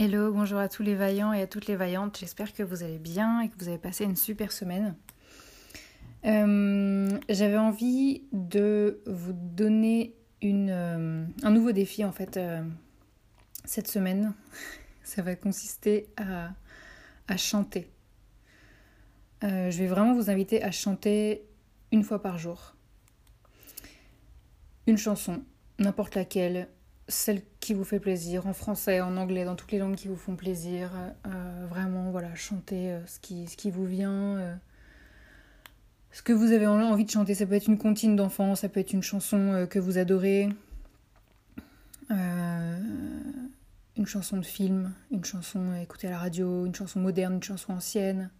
Hello, bonjour à tous les vaillants et à toutes les vaillantes. J'espère que vous allez bien et que vous avez passé une super semaine. Euh, j'avais envie de vous donner euh, un nouveau défi en fait euh, cette semaine. Ça va consister à chanter. je vais vraiment vous inviter à chanter une fois par jour. Une chanson, n'importe laquelle, celle qui vous fait plaisir, en français, en anglais, dans toutes les langues qui vous font plaisir. Euh, vraiment, voilà, chanter euh, ce, qui, vous vient. Euh, ce que vous avez envie de chanter, ça peut être une comptine d'enfant, ça peut être une chanson que vous adorez, une chanson de film, une chanson écoutée à la radio, une chanson moderne, une chanson ancienne.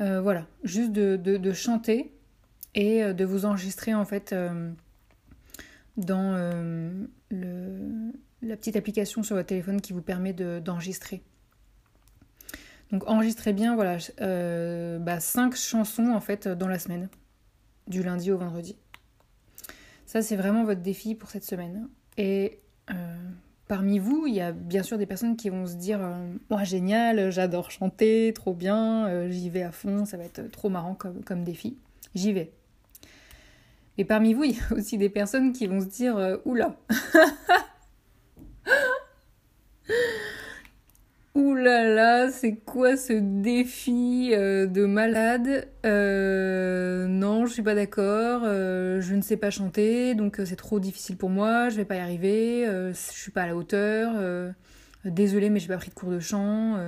voilà, juste de, de, chanter et de vous enregistrer en fait dans euh, la petite application sur votre téléphone qui vous permet d'enregistrer. Donc enregistrez bien voilà, euh, bah, 5 chansons en fait dans la semaine, du lundi au vendredi. Ça c'est vraiment votre défi pour cette semaine. Et euh, parmi vous, il y a bien sûr des personnes qui vont se dire oh, génial, j'adore chanter, trop bien, j'y vais à fond, ça va être trop marrant comme défi. J'y vais. Et parmi vous, il y a aussi des personnes qui vont se dire euh, Oula Oulala, c'est quoi ce défi euh, de malade? Euh, Non, je suis pas d'accord, je ne sais pas chanter, donc c'est trop difficile pour moi, je vais pas y arriver, je suis pas à la hauteur, désolé mais j'ai pas pris de cours de chant.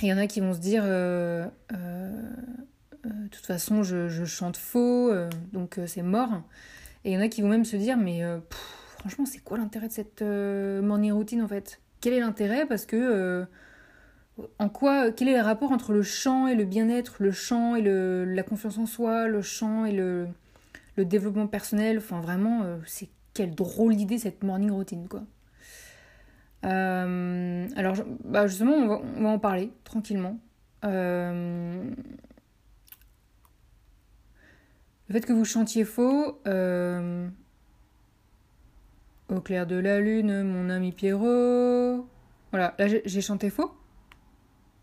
Il y en a qui vont se dire toute façon, je, chante faux, euh, donc euh, c'est mort. Et il y en a qui vont même se dire, mais franchement, c'est quoi l'intérêt de cette morning routine en fait? Quel est l'intérêt? Parce que en quoi, quel est le rapport entre le chant et le bien-être, le chant et la confiance en soi, le chant et le, développement personnel? Enfin, vraiment, c'est quelle drôle d'idée cette morning routine, quoi. alors, bah justement, on va, en parler tranquillement. Euh, le fait que vous chantiez faux, euh, au clair de la lune, mon ami Pierrot. Voilà, là j'ai chanté faux.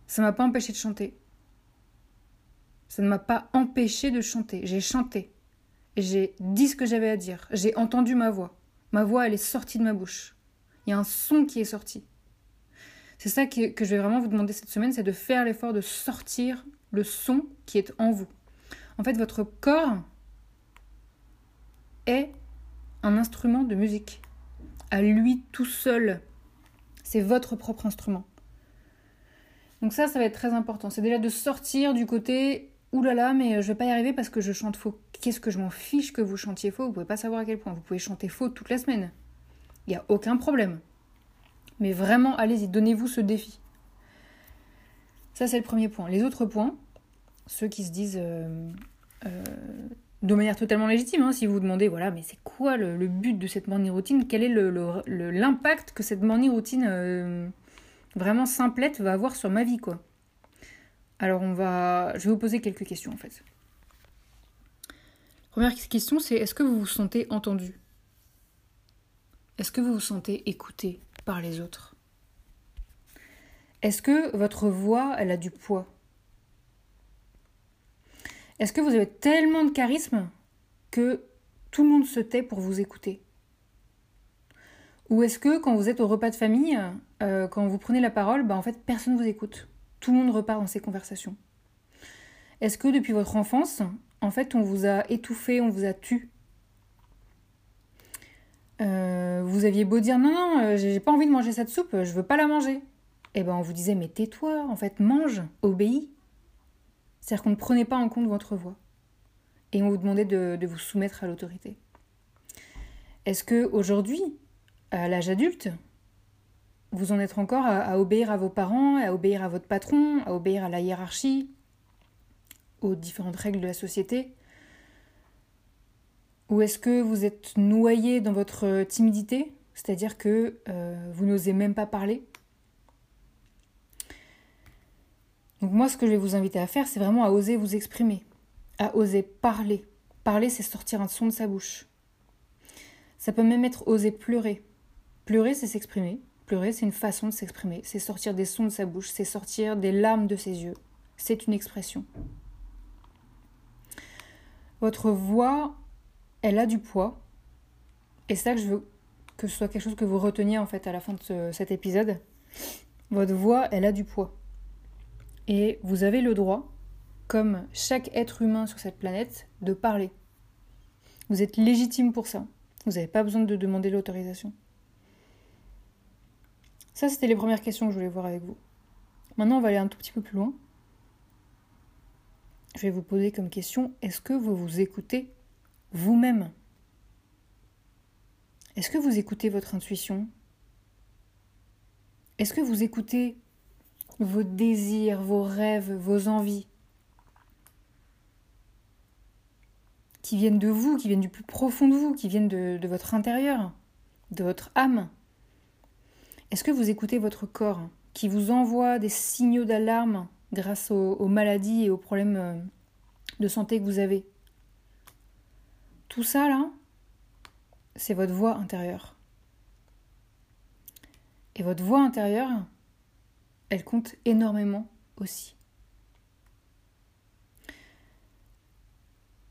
Ça m'a pas empêché de chanter. Ça ne m'a pas empêché de chanter. J'ai chanté. J'ai dit ce que j'avais à dire. J'ai entendu ma voix. Ma voix, elle est sortie de ma bouche. Il y a un son qui est sorti. C'est ça que, que je vais vraiment vous demander cette semaine, c'est de faire l'effort de sortir le son qui est en vous. En fait, votre corps, est un instrument de musique. À lui tout seul. C'est votre propre instrument. Donc ça, ça va être très important. C'est déjà de sortir du côté oulala, mais je vais pas y arriver parce que je chante faux. Qu'est-ce que je m'en fiche que vous chantiez faux? Vous pouvez pas savoir à quel point. Vous pouvez chanter faux toute la semaine. Il n'y a aucun problème. Mais vraiment, allez-y, donnez-vous ce défi. Ça, c'est le premier point. Les autres points, ceux qui se disent euh, euh, de manière totalement légitime, hein, si vous vous demandez, voilà, mais c'est quoi le, but de cette morning routine? Quel est l'impact que cette morning routine euh, vraiment simplette va avoir sur ma vie, quoi? Alors, on va... Je vais vous poser quelques questions, en fait. Première question, c'est est-ce que vous vous sentez entendu? Est-ce que vous vous sentez écouté par les autres? Est-ce que votre voix, elle a du poids? Est-ce que vous avez tellement de charisme que tout le monde se tait pour vous écouter? Ou est-ce que quand vous êtes au repas de famille, euh, quand vous prenez la parole, bah en fait personne ne vous écoute? Tout le monde repart dans ces conversations. Est-ce que depuis votre enfance, en fait on vous a étouffé, on vous a tu? Euh, vous aviez beau dire non, non, euh, j'ai pas envie de manger cette soupe, je veux pas la manger. Eh ben on vous disait mais tais-toi, en fait mange, obéis. C'est-à-dire qu'on ne prenait pas en compte votre voix. Et on vous demandait de, vous soumettre à l'autorité. Est-ce que aujourd'hui, à l'âge adulte, vous en êtes encore à, obéir à vos parents, à obéir à votre patron, à obéir à la hiérarchie, aux différentes règles de la société? Ou est-ce que vous êtes noyé dans votre timidité, c'est-à-dire que euh, vous n'osez même pas parler? Donc moi, ce que je vais vous inviter à faire, c'est vraiment à oser vous exprimer, à oser parler. Parler, c'est sortir un son de sa bouche. Ça peut même être oser pleurer. Pleurer, c'est s'exprimer. Pleurer, c'est une façon de s'exprimer. C'est sortir des sons de sa bouche, c'est sortir des larmes de ses yeux. C'est une expression. Votre voix, elle a du poids. Et ça que je veux que ce soit quelque chose que vous reteniez en fait à la fin de cet épisode. Votre voix, elle a du poids. Et vous avez le droit, comme chaque être humain sur cette planète, de parler. Vous êtes légitime pour ça. Vous n'avez pas besoin de demander l'autorisation. Ça, c'était les premières questions que je voulais voir avec vous. Maintenant, on va aller un tout petit peu plus loin. Je vais vous poser comme question, est-ce que vous vous écoutez vous-même? Est-ce que vous écoutez votre intuition? Est-ce que vous écoutez vos désirs, vos rêves, vos envies qui viennent de vous, qui viennent du plus profond de vous, qui viennent de, votre intérieur, de votre âme Est-ce que vous écoutez votre corps qui vous envoie des signaux d'alarme grâce aux, maladies et aux problèmes euh, de santé que vous avez? Tout ça là, c'est votre voix intérieure. Et votre voix intérieure, elle compte énormément aussi.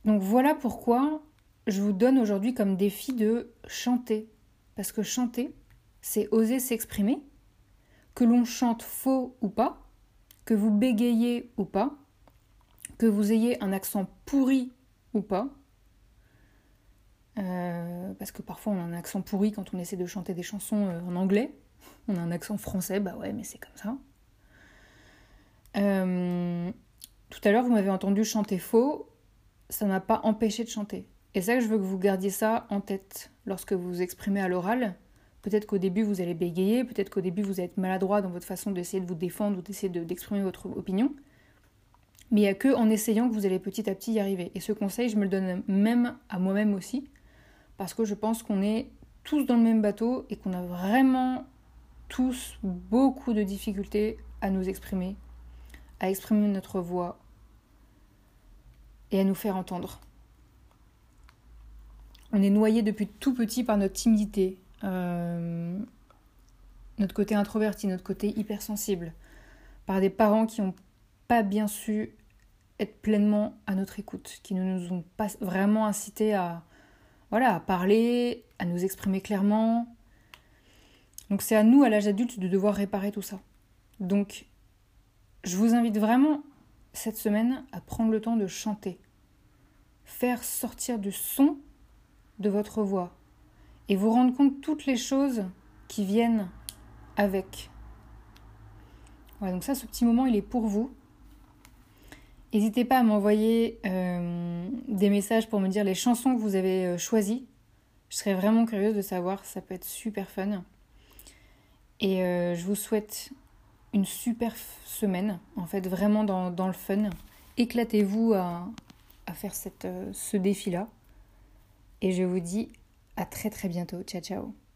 Donc voilà pourquoi je vous donne aujourd'hui comme défi de chanter. Parce que chanter, c'est oser s'exprimer, que l'on chante faux ou pas, que vous bégayez ou pas, que vous ayez un accent pourri ou pas. Euh, parce que parfois on a un accent pourri quand on essaie de chanter des chansons euh, en anglais. On a un accent français, bah ouais, mais c'est comme ça. Euh, tout à l'heure, vous m'avez entendu chanter faux, ça n'a pas empêché de chanter. Et ça, je veux que vous gardiez ça en tête lorsque vous vous exprimez à l'oral. Peut-être qu'au début, vous allez bégayer, peut-être qu'au début, vous êtes maladroit dans votre façon d'essayer de vous défendre ou d'essayer d'exprimer votre opinion. Mais il n'y a que en essayant que vous allez petit à petit y arriver. Et ce conseil, je me le donne même à moi-même aussi, parce que je pense qu'on est tous dans le même bateau et qu'on a vraiment tous beaucoup de difficultés à nous exprimer, à exprimer notre voix et à nous faire entendre. On est noyé depuis tout petit par notre timidité, euh, notre côté introverti, notre côté hypersensible, par des parents qui n'ont pas bien su être pleinement à notre écoute, qui ne nous ont pas vraiment incité à, voilà, à parler, à nous exprimer clairement. Donc c'est à nous, à l'âge adulte, de devoir réparer tout ça. Donc je vous invite vraiment cette semaine à prendre le temps de chanter. Faire sortir du son de votre voix et vous rendre compte de toutes les choses qui viennent avec. Voilà, donc ça, ce petit moment, il est pour vous. N'hésitez pas à m'envoyer euh, des messages pour me dire les chansons que vous avez euh, choisies. Je serais vraiment curieuse de savoir, ça peut être super fun. Et euh, je vous souhaite une super semaine, en fait, vraiment dans, le fun. Éclatez-vous à, faire euh, ce défi-là. Et je vous dis à très très bientôt. Ciao ciao